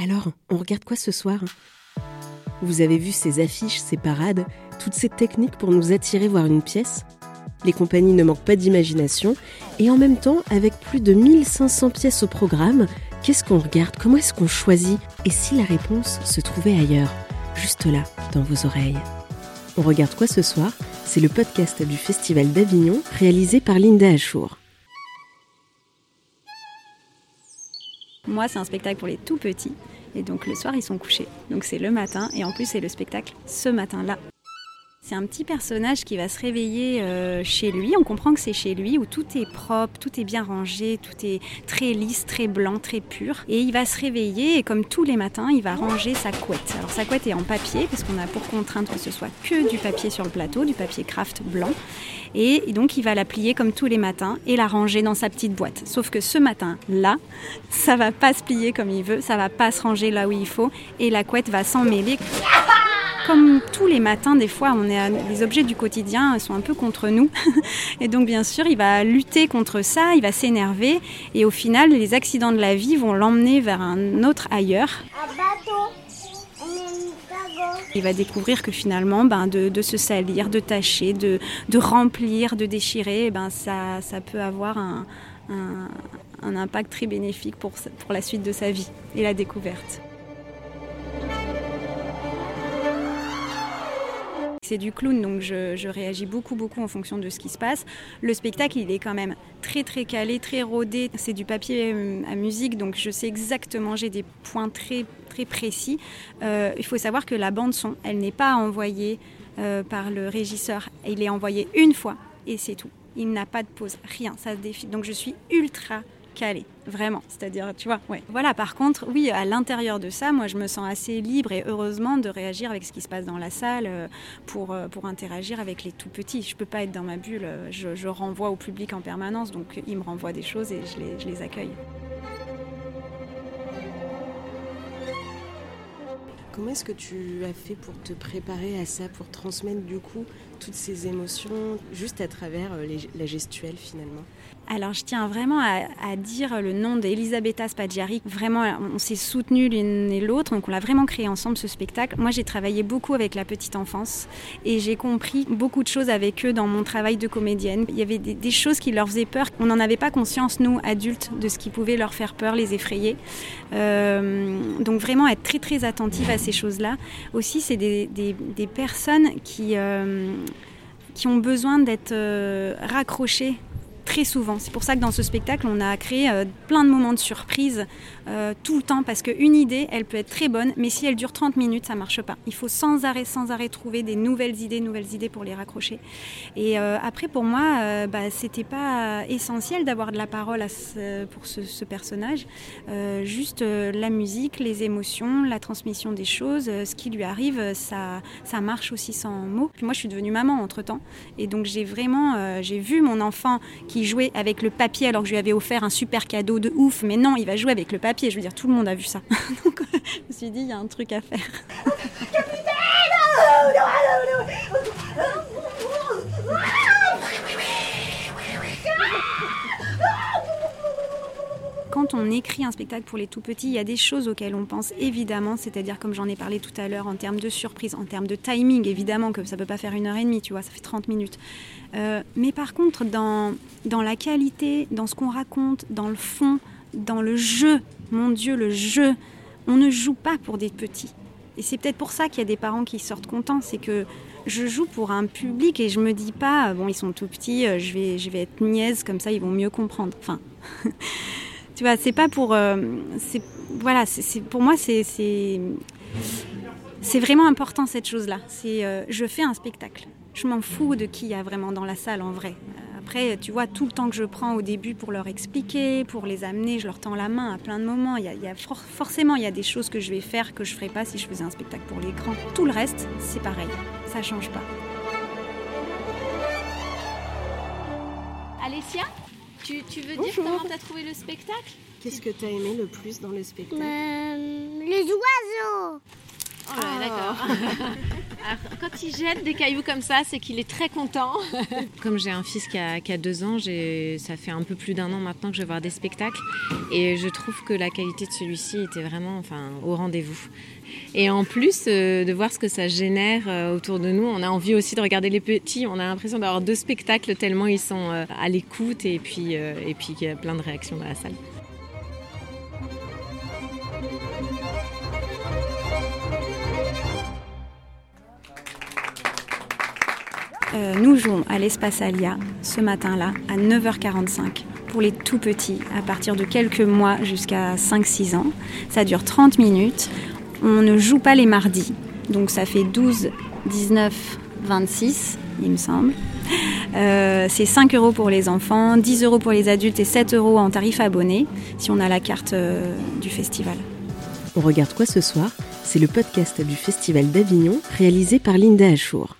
Alors, on regarde quoi ce soir? Vous avez vu ces affiches, ces parades, toutes ces techniques pour nous attirer voir une pièce? Les compagnies ne manquent pas d'imagination, et en même temps, avec plus de 1500 pièces au programme, qu'est-ce qu'on regarde? Comment est-ce qu'on choisit? Et si la réponse se trouvait ailleurs? Juste là, dans vos oreilles. On regarde quoi ce soir? C'est le podcast du Festival d'Avignon réalisé par Linda Achour. Moi, c'est un spectacle pour les tout petits. Et donc le soir, ils sont couchés. Donc c'est le matin. Et en plus, c'est le spectacle ce matin-là. C'est un petit personnage qui va se réveiller euh, chez lui. On comprend que c'est chez lui où tout est propre, tout est bien rangé, tout est très lisse, très blanc, très pur. Et il va se réveiller et comme tous les matins, il va ranger sa couette. Alors sa couette est en papier parce qu'on a pour contrainte que ce soit que du papier sur le plateau, du papier craft blanc. Et donc il va la plier comme tous les matins et la ranger dans sa petite boîte. Sauf que ce matin-là, ça va pas se plier comme il veut, ça va pas se ranger là où il faut et la couette va s'en mêler comme tous les matins, des fois, on est les objets du quotidien sont un peu contre nous. Et donc, bien sûr, il va lutter contre ça, il va s'énerver. Et au final, les accidents de la vie vont l'emmener vers un autre ailleurs. Il va découvrir que finalement, ben, de, se salir, de tâcher, de, remplir, de déchirer, ben, ça, ça peut avoir un, un, impact très bénéfique pour, pour la suite de sa vie et la découverte. C'est du clown, donc je, réagis beaucoup, beaucoup en fonction de ce qui se passe. Le spectacle, il est quand même très, très calé, très rodé. C'est du papier euh, à musique, donc je sais exactement, j'ai des points très, très précis. Euh, il faut savoir que la bande-son, elle n'est pas envoyée euh, par le régisseur. Il est envoyé une fois et c'est tout. Il n'a pas de pause, rien, ça se défile. Donc je suis ultra vraiment. C'est-à-dire, tu vois, ouais. Voilà, par contre, oui, à l'intérieur de ça, moi, je me sens assez libre et heureusement de réagir avec ce qui se passe dans la salle euh, pour, euh, pour interagir avec les tout petits. Je peux pas être dans ma bulle, euh, je, renvoie au public en permanence, donc ils me renvoient des choses et je les, je les accueille. Comment est-ce que tu as fait pour te préparer à ça, pour transmettre du coup toutes ces émotions juste à travers la gestuelle finalement alors je tiens vraiment à, dire le nom d'Elisabetta Spaggiari. Vraiment, on s'est soutenus l'une et l'autre, donc on l'a vraiment créé ensemble ce spectacle. Moi j'ai travaillé beaucoup avec la petite enfance et j'ai compris beaucoup de choses avec eux dans mon travail de comédienne. Il y avait des, choses qui leur faisaient peur. On n'en avait pas conscience, nous, adultes, de ce qui pouvait leur faire peur, les effrayer. Euh, donc vraiment être très très attentive à ces choses-là. Aussi, c'est des, personnes qui... Euh, qui ont besoin d'être euh, raccrochées très souvent. C'est pour ça que dans ce spectacle, on a créé euh, plein de moments de surprise euh, tout le temps parce qu'une idée, elle peut être très bonne, mais si elle dure 30 minutes, ça marche pas. Il faut sans arrêt, sans arrêt trouver des nouvelles idées, nouvelles idées pour les raccrocher. Et euh, après, pour moi, bah, c'était pas essentiel d'avoir de la parole pour ce, personnage. juste la musique, les émotions, la transmission des choses, ce qui lui arrive, ça, ça marche aussi sans mots. Moi, je suis devenue maman entre temps, et donc j'ai vraiment, j'ai vu mon enfant qui jouait avec le papier alors que je lui avais offert un super cadeau de ouf. Mais non, il va jouer avec le papier. Je veux dire, tout le monde a vu ça. Donc je me suis dit, il y a un truc à faire. Quand on écrit un spectacle pour les tout petits, il y a des choses auxquelles on pense évidemment, c'est-à-dire comme j'en ai parlé tout à l'heure en termes de surprise, en termes de timing, évidemment que ça ne peut pas faire une heure et demie, tu vois, ça fait 30 minutes. Euh, mais par contre, dans, dans la qualité, dans ce qu'on raconte, dans le fond, dans le jeu, mon Dieu, le jeu, on ne joue pas pour des petits. Et c'est peut-être pour ça qu'il y a des parents qui sortent contents, c'est que je joue pour un public et je me dis pas, bon, ils sont tout petits, euh, je vais, je vais être niaise, comme ça ils vont mieux comprendre. Enfin. Tu vois, c'est pas pour. Euh, voilà, pour moi, c'est c'est vraiment important cette chose-là. C'est euh, je fais un spectacle. Je m'en fous de qui il y a vraiment dans la salle en vrai. Après, tu vois, tout le temps que je prends au début pour leur expliquer, pour les amener, je leur tends la main à plein de moments. Il y a, forcément, il y a des choses que je vais faire que je ferais pas si je faisais un spectacle pour grands. Tout le reste, c'est pareil. Ça change pas. Alessia? Tu, veux dire comment t'as trouvé le spectacle? Qu'est-ce que t'as aimé le plus dans le spectacle? Euh, Les oiseaux. Oh là, d'accord. quand il jette des cailloux comme ça, c'est qu'il est très content. Comme j'ai un fils qui a, deux ans, ça fait un peu plus d'un an maintenant que je vais voir des spectacles et je trouve que la qualité de celui-ci était vraiment enfin, au rendez-vous. Et en plus euh, de voir ce que ça génère euh, autour de nous, on a envie aussi de regarder les petits. On a l'impression d'avoir deux spectacles tellement ils sont euh, à l'écoute et puis et puis qu'il y a plein de réactions dans la salle. Nous jouons à l'Espace Alia ce matin-là à 9h45 pour les tout petits, à partir de quelques mois jusqu'à 5-6 ans. Ça dure 30 minutes. On ne joue pas les mardis, donc ça fait 12, 19, 26, il me semble. Euh, c'est 5 euros pour les enfants, 10 euros pour les adultes et 7 euros en tarif abonné si on a la carte euh, du festival. On regarde quoi ce soir? C'est le podcast du Festival d'Avignon réalisé par Linda Achour.